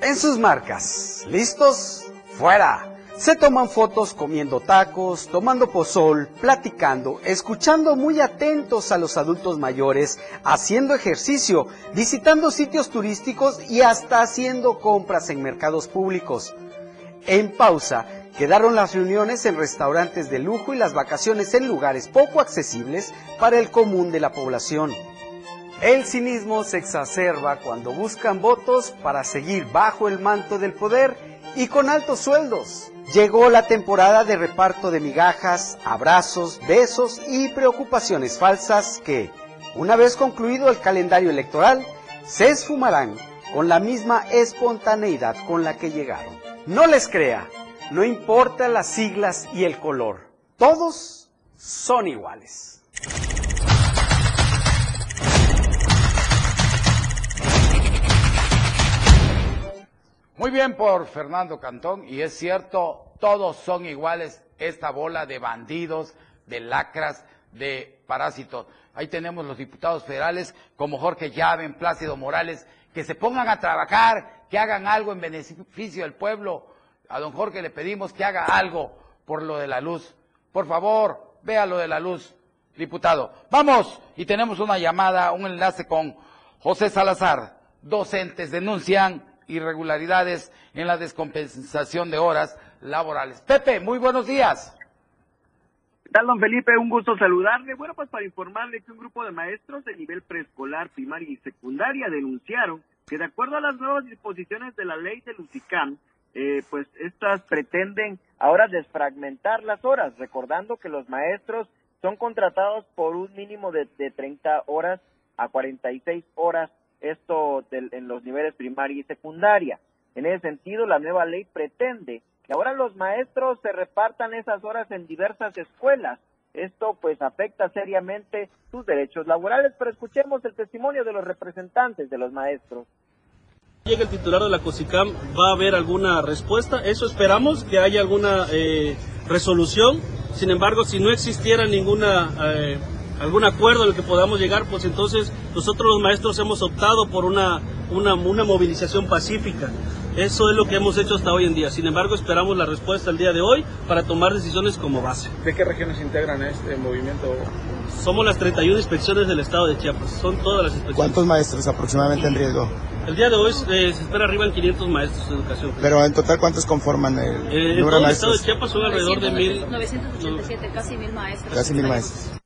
En sus marcas, ¿listos? Fuera. Se toman fotos comiendo tacos, tomando pozol, platicando, escuchando muy atentos a los adultos mayores, haciendo ejercicio, visitando sitios turísticos y hasta haciendo compras en mercados públicos. En pausa, quedaron las reuniones en restaurantes de lujo y las vacaciones en lugares poco accesibles para el común de la población. El cinismo se exacerba cuando buscan votos para seguir bajo el manto del poder y con altos sueldos. Llegó la temporada de reparto de migajas, abrazos, besos y preocupaciones falsas que, una vez concluido el calendario electoral, se esfumarán con la misma espontaneidad con la que llegaron. No les crea, no importa las siglas y el color, todos son iguales. Muy bien por Fernando Cantón, y es cierto, todos son iguales, esta bola de bandidos, de lacras, de parásitos. Ahí tenemos los diputados federales como Jorge Llaven, Plácido Morales, que se pongan a trabajar, que hagan algo en beneficio del pueblo. A don Jorge le pedimos que haga algo por lo de la luz. Por favor, vea lo de la luz, diputado. Vamos, y tenemos una llamada, un enlace con José Salazar. Docentes denuncian irregularidades en la descompensación de horas laborales. Pepe, muy buenos días. ¿Qué tal, don Felipe? Un gusto saludarle. Bueno, pues para informarle que un grupo de maestros de nivel preescolar, primaria y secundaria denunciaron que de acuerdo a las nuevas disposiciones de la ley del UCICAM, eh, pues estas pretenden ahora desfragmentar las horas, recordando que los maestros son contratados por un mínimo de, de 30 horas a 46 horas esto en los niveles primaria y secundaria. En ese sentido, la nueva ley pretende que ahora los maestros se repartan esas horas en diversas escuelas. Esto pues afecta seriamente sus derechos laborales, pero escuchemos el testimonio de los representantes de los maestros. Llega el titular de la COSICAM, va a haber alguna respuesta, eso esperamos, que haya alguna eh, resolución. Sin embargo, si no existiera ninguna eh, algún acuerdo al que podamos llegar, pues entonces nosotros los maestros hemos optado por una, una, una movilización pacífica. Eso es lo que hemos hecho hasta hoy en día. Sin embargo, esperamos la respuesta el día de hoy para tomar decisiones como base. ¿De qué regiones integran este movimiento? Somos las 31 inspecciones del estado de Chiapas. Son todas las inspecciones. ¿Cuántos maestros aproximadamente en riesgo? El día de hoy eh, se espera arriba en 500 maestros de educación. Pero en total, ¿cuántos conforman el eh, número en de maestros? el estado de Chiapas son alrededor de mil. 987, casi mil maestros. Casi mil maestros.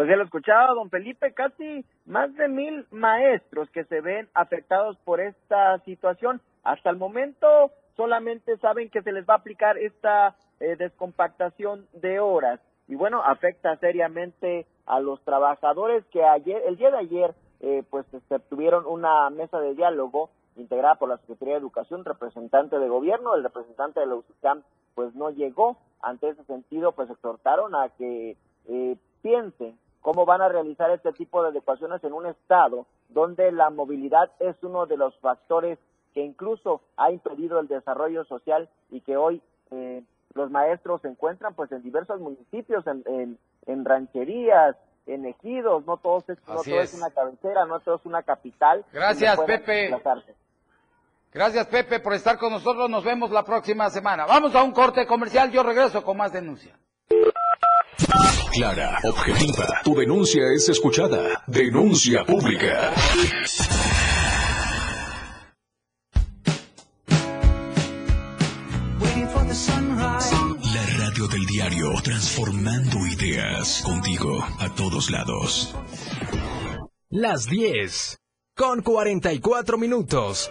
Pues ya lo escuchaba, don Felipe, casi más de mil maestros que se ven afectados por esta situación. Hasta el momento solamente saben que se les va a aplicar esta eh, descompactación de horas. Y bueno, afecta seriamente a los trabajadores que ayer, el día de ayer, eh, pues se este, tuvieron una mesa de diálogo integrada por la Secretaría de Educación, representante de gobierno, el representante de la UCICAM, pues no llegó. Ante ese sentido, pues exhortaron a que eh, piensen cómo van a realizar este tipo de adecuaciones en un estado donde la movilidad es uno de los factores que incluso ha impedido el desarrollo social y que hoy eh, los maestros se encuentran pues en diversos municipios, en, en, rancherías, en ejidos, no todo, es, no todo es. una cabecera, no todo es una capital. Gracias, Pepe. Gracias, Pepe, por estar con nosotros. Nos vemos la próxima semana. Vamos a un corte comercial. Yo regreso con más denuncia. Clara, objetiva. Tu denuncia es escuchada. Denuncia pública. La radio del diario, transformando ideas contigo a todos lados. Las 10, con 44 minutos.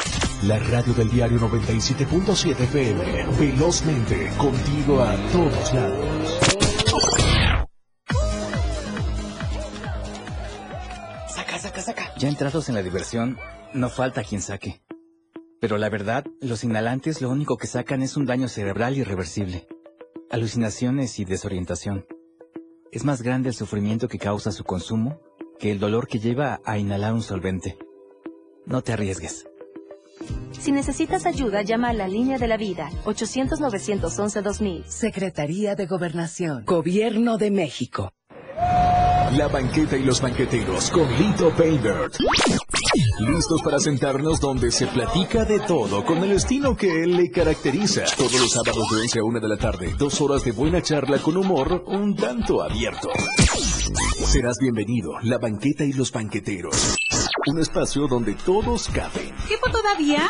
La radio del diario 97.7 FM. Velozmente, contigo a todos lados. Saca, saca, saca. Ya entrados en la diversión, no falta quien saque. Pero la verdad, los inhalantes lo único que sacan es un daño cerebral irreversible. Alucinaciones y desorientación. Es más grande el sufrimiento que causa su consumo que el dolor que lleva a inhalar un solvente. No te arriesgues. Si necesitas ayuda, llama a la línea de la vida, 800-911-2000. Secretaría de Gobernación, Gobierno de México. La banqueta y los banqueteros con Lito Paybert. Listos para sentarnos donde se platica de todo con el estilo que él le caracteriza. Todos los sábados de 11 a 1 de la tarde, dos horas de buena charla con humor un tanto abierto. Serás bienvenido, la banqueta y los banqueteros. Un espacio donde todos caben. ¿Qué todavía?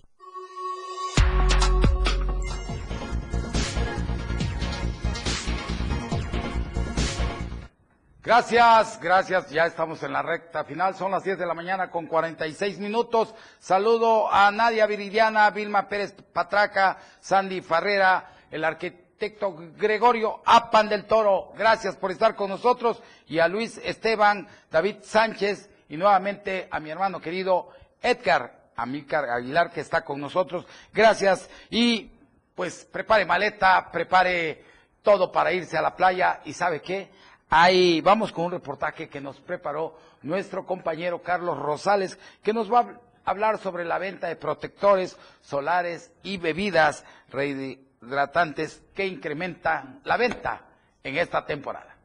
Gracias, gracias. Ya estamos en la recta final. Son las 10 de la mañana con 46 minutos. Saludo a Nadia Viridiana, Vilma Pérez Patraca, Sandy Farrera, el arquitecto Gregorio Apan del Toro. Gracias por estar con nosotros. Y a Luis Esteban, David Sánchez y nuevamente a mi hermano querido Edgar Amílcar Aguilar que está con nosotros. Gracias. Y pues prepare maleta, prepare todo para irse a la playa. ¿Y sabe qué? Ahí vamos con un reportaje que nos preparó nuestro compañero Carlos Rosales, que nos va a hablar sobre la venta de protectores solares y bebidas rehidratantes que incrementan la venta en esta temporada.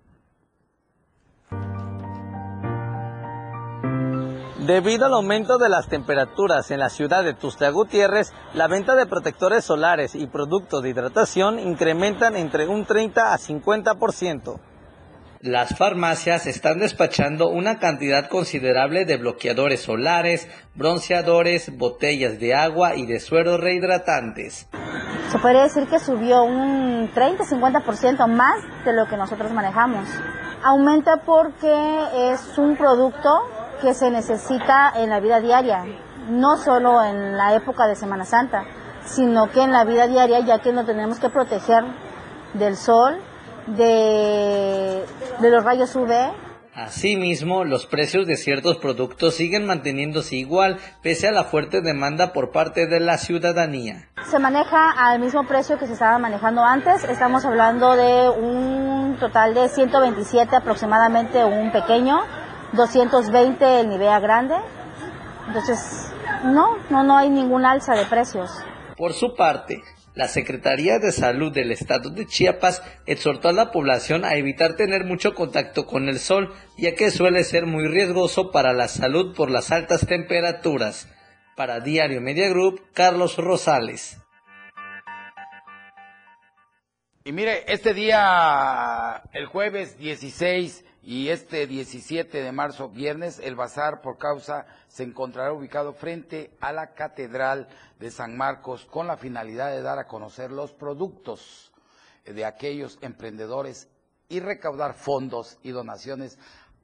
Debido al aumento de las temperaturas en la ciudad de Tuxtla Gutiérrez, la venta de protectores solares y productos de hidratación incrementan entre un 30 a 50%. Las farmacias están despachando una cantidad considerable de bloqueadores solares, bronceadores, botellas de agua y de sueros rehidratantes. Se podría decir que subió un 30-50% más de lo que nosotros manejamos. Aumenta porque es un producto que se necesita en la vida diaria, no solo en la época de Semana Santa, sino que en la vida diaria ya que nos tenemos que proteger del sol, de, de los rayos UV. Asimismo, los precios de ciertos productos siguen manteniéndose igual pese a la fuerte demanda por parte de la ciudadanía. Se maneja al mismo precio que se estaba manejando antes. Estamos hablando de un total de 127 aproximadamente un pequeño, 220 el Nivea grande. Entonces, no, no, no hay ningún alza de precios. Por su parte, la Secretaría de Salud del Estado de Chiapas exhortó a la población a evitar tener mucho contacto con el sol, ya que suele ser muy riesgoso para la salud por las altas temperaturas. Para Diario Media Group, Carlos Rosales. Y mire, este día, el jueves 16 Y este 17 de marzo, viernes, el bazar por causa se encontrará ubicado frente a la Catedral de San Marcos con la finalidad de dar a conocer los productos de aquellos emprendedores y recaudar fondos y donaciones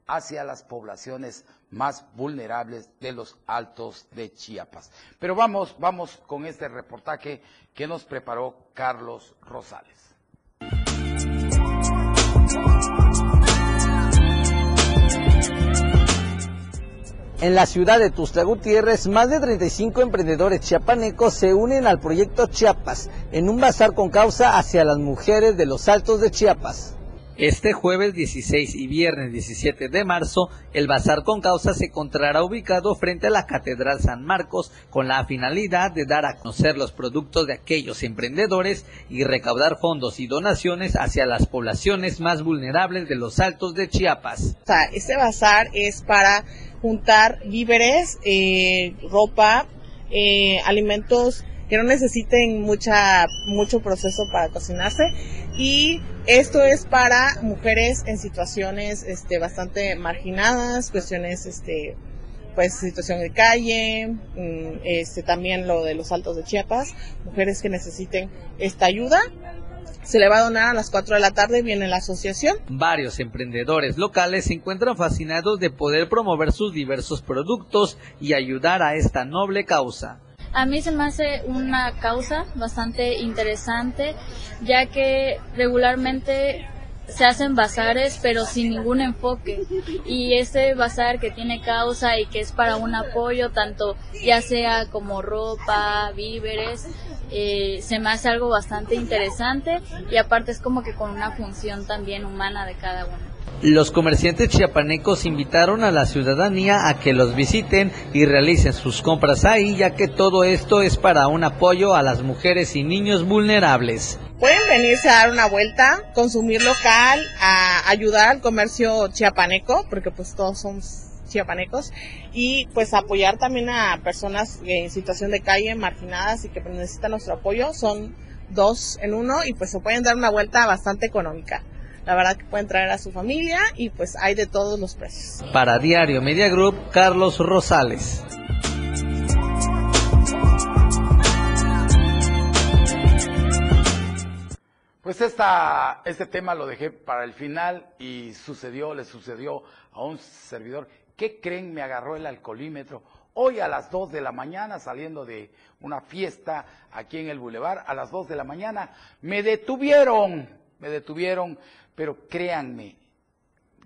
hacia las poblaciones más vulnerables de los altos de Chiapas. Pero vamos, vamos con este reportaje que nos preparó Carlos Rosales. En la ciudad de Tuxtla Gutiérrez, más de 35 emprendedores chiapanecos se unen al proyecto Chiapas en un bazar con causa hacia las mujeres de los altos de Chiapas. Este jueves 16 y viernes 17 de marzo, el Bazar con Causa se encontrará ubicado frente a la Catedral San Marcos con la finalidad de dar a conocer los productos de aquellos emprendedores y recaudar fondos y donaciones hacia las poblaciones más vulnerables de los altos de Chiapas. este bazar es para juntar víveres, eh, ropa, eh, alimentos que no necesiten mucha, mucho proceso para cocinarse. Y esto es para mujeres en situaciones este, bastante marginadas, cuestiones, este, pues situación de calle, mm, este, también lo de los altos de Chiapas, mujeres que necesiten esta ayuda. Se le va a donar a las 4 de la tarde, viene la asociación. Varios emprendedores locales se encuentran fascinados de poder promover sus diversos productos y ayudar a esta noble causa. A mí se me hace una causa bastante interesante, ya que regularmente se hacen bazares pero sin ningún enfoque y ese bazar que tiene causa y que es para un apoyo tanto ya sea como ropa, víveres, eh, se me hace algo bastante interesante y aparte es como que con una función también humana de cada uno. Los comerciantes chiapanecos invitaron a la ciudadanía a que los visiten y realicen sus compras ahí, ya que todo esto es para un apoyo a las mujeres y niños vulnerables. Pueden venirse a dar una vuelta, consumir local, a ayudar al comercio chiapaneco, porque pues todos somos chiapanecos, y pues apoyar también a personas en situación de calle, marginadas y que necesitan nuestro apoyo. Son dos en uno y pues se pueden dar una vuelta bastante económica. La verdad que pueden traer a su familia y pues hay de todos los precios. Para Diario Media Group, Carlos Rosales. Pues esta, este tema lo dejé para el final y sucedió, le sucedió a un servidor. ¿Qué creen? Me agarró el alcoholímetro. Hoy a las 2 de la mañana, saliendo de una fiesta aquí en el Boulevard, a las 2 de la mañana, me detuvieron, me detuvieron pero créanme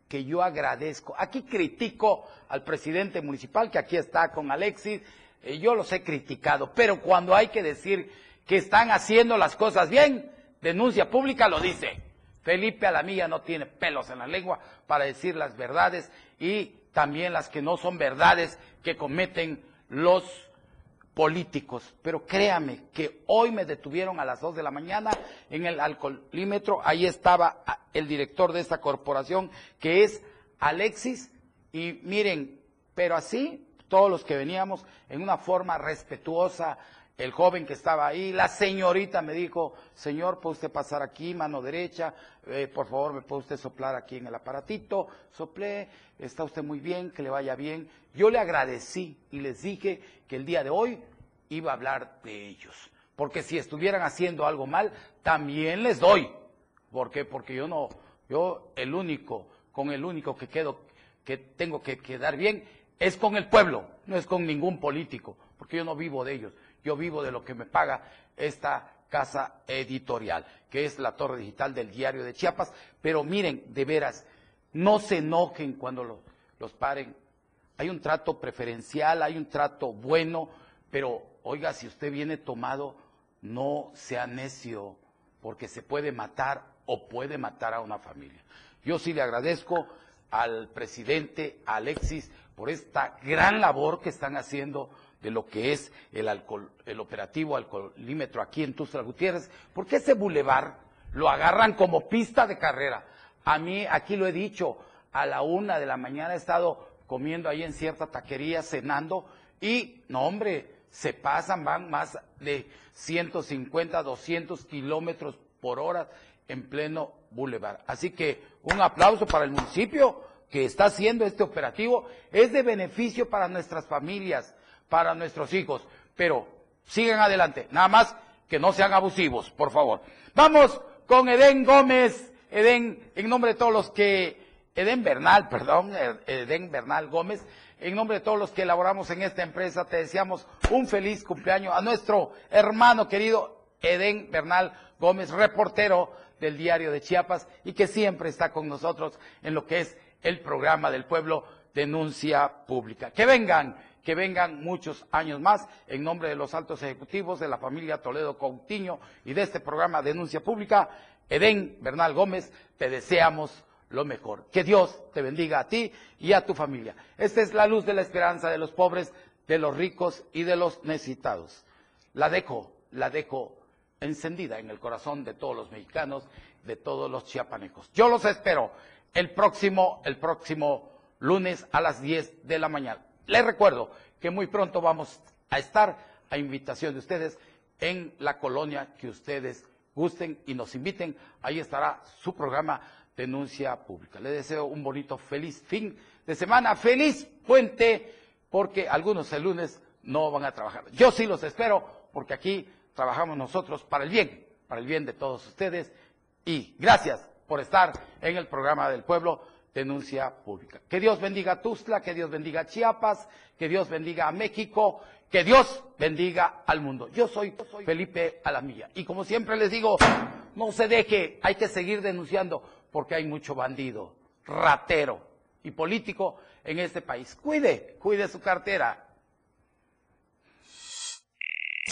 que yo agradezco. Aquí critico al presidente municipal, que aquí está con Alexis, eh, yo los he criticado, pero cuando hay que decir que están haciendo las cosas bien, denuncia pública lo dice. Felipe Alamilla no tiene pelos en la lengua para decir las verdades y también las que no son verdades que cometen los políticos. Pero créame que hoy me detuvieron a las 2 de la mañana en el alcoholímetro. Ahí estaba el director de esta corporación, que es Alexis. Y miren, pero así, todos los que veníamos en una forma respetuosa, el joven que estaba ahí, la señorita me dijo, señor, ¿puede usted pasar aquí, mano derecha? Eh, por favor, ¿me puede usted soplar aquí en el aparatito? Soplé, está usted muy bien, que le vaya bien. Yo le agradecí y les dije que el día de hoy iba a hablar de ellos. Porque si estuvieran haciendo algo mal, también les doy. ¿Por qué? Porque yo no, yo el único, con el único que quedo, que tengo que quedar bien, es con el pueblo, no es con ningún político, porque yo no vivo de ellos yo vivo de lo que me paga esta casa editorial, que es la torre digital del diario de Chiapas. Pero miren, de veras, no se enojen cuando los, paren. Hay un trato preferencial, hay un trato bueno, pero oiga, si usted viene tomado, no sea necio, porque se puede matar o puede matar a una familia. Yo sí le agradezco al presidente Alexis por esta gran labor que están haciendo de lo que es el, el operativo alcoholímetro aquí en Tuxtla Gutiérrez, porque ese bulevar lo agarran como pista de carrera. A mí, aquí lo he dicho, a la una de la mañana he estado comiendo ahí en cierta taquería, cenando, y, no hombre, se pasan, van más de 150, 200 kilómetros por hora en pleno bulevar. Así que un aplauso para el municipio, que está haciendo este operativo es de beneficio para nuestras familias, para nuestros hijos. Pero sigan adelante, nada más que no sean abusivos, por favor. Vamos con Edén Gómez. Edén, en nombre de todos los que, Edén Bernal, perdón, Edén Bernal Gómez, en nombre de todos los que elaboramos en esta empresa, te deseamos un feliz cumpleaños a nuestro hermano querido Edén Bernal Gómez, reportero del diario de Chiapas y que siempre está con nosotros en lo que es el programa del pueblo Denuncia Pública. Que vengan, que vengan muchos años más en nombre de los altos ejecutivos de la familia Toledo Coutinho y de este programa Denuncia Pública. Edén Bernal Gómez, te deseamos lo mejor. Que Dios te bendiga a ti y a tu familia. Esta es la luz de la esperanza de los pobres, de los ricos y de los necesitados. La dejo, la dejo encendida en el corazón de todos los mexicanos, de todos los chiapanecos. Yo los espero el próximo, el próximo lunes a las 10 de la mañana. Les recuerdo que muy pronto vamos a estar a invitación de ustedes en la colonia que ustedes gusten y nos inviten. Ahí estará su programa Denuncia Pública. Les deseo un bonito, feliz fin de semana, feliz puente, porque algunos el lunes no van a trabajar. Yo sí los espero, porque aquí trabajamos nosotros para el bien, para el bien de todos ustedes. Y gracias por estar en el programa del pueblo Denuncia Pública. Que Dios bendiga a Tuzla, que Dios bendiga a Chiapas, que Dios bendiga a México, que Dios bendiga al mundo. Yo soy, Felipe Alamilla. Y como siempre les digo, no se deje, hay que seguir denunciando porque hay mucho bandido, ratero y político en este país. Cuide, cuide su cartera,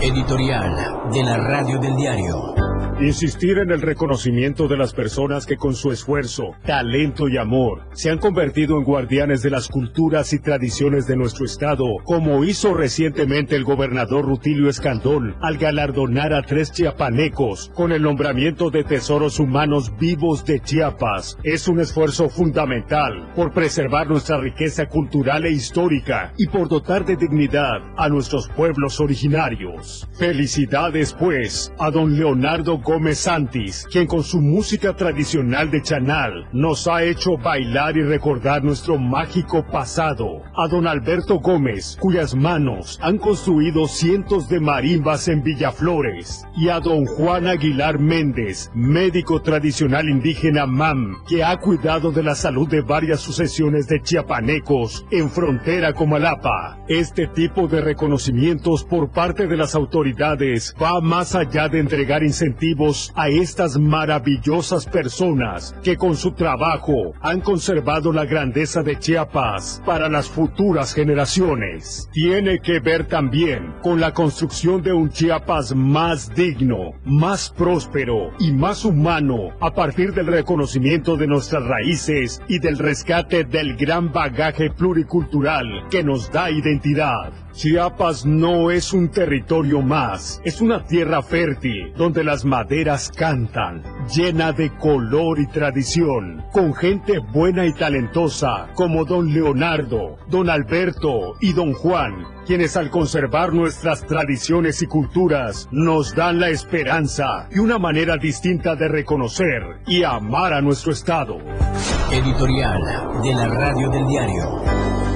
Editorial de la Radio del Diario. Insistir en el reconocimiento de las personas que con su esfuerzo, talento y amor se han convertido en guardianes de las culturas y tradiciones de nuestro Estado, como hizo recientemente el gobernador Rutilio Escandón al galardonar a tres chiapanecos con el nombramiento de tesoros humanos vivos de Chiapas, es un esfuerzo fundamental por preservar nuestra riqueza cultural e histórica y por dotar de dignidad a nuestros pueblos originarios. Felicidades, pues, a don Leonardo Gómez Santis, quien con su música tradicional de Chanal nos ha hecho bailar y recordar nuestro mágico pasado. A don Alberto Gómez, cuyas manos han construido cientos de marimbas en Villaflores. Y a don Juan Aguilar Méndez, médico tradicional indígena MAM, que ha cuidado de la salud de varias sucesiones de chiapanecos en frontera con Malapa. Este tipo de reconocimientos por parte de las autoridades va más allá de entregar incentivos a estas maravillosas personas que con su trabajo han conservado la grandeza de Chiapas para las futuras generaciones. Tiene que ver también con la construcción de un Chiapas más digno, más próspero y más humano a partir del reconocimiento de nuestras raíces y del rescate del gran bagaje pluricultural que nos da identidad. Chiapas no es un territorio más, es una tierra fértil donde las maderas cantan, llena de color y tradición, con gente buena y talentosa como don Leonardo, don Alberto y don Juan, quienes al conservar nuestras tradiciones y culturas nos dan la esperanza y una manera distinta de reconocer y amar a nuestro Estado. Editorial de la Radio del Diario.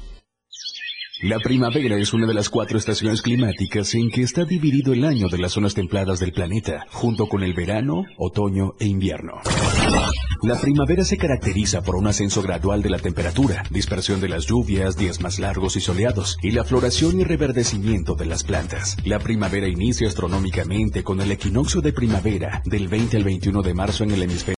La primavera es una de las cuatro estaciones climáticas en que está dividido el año de las zonas templadas del planeta, junto con el verano, otoño e invierno. La primavera se caracteriza por un ascenso gradual de la temperatura, dispersión de las lluvias, días más largos y soleados, y la floración y reverdecimiento de las plantas. La primavera inicia astronómicamente con el equinoccio de primavera del 20 al 21 de marzo en el hemisferio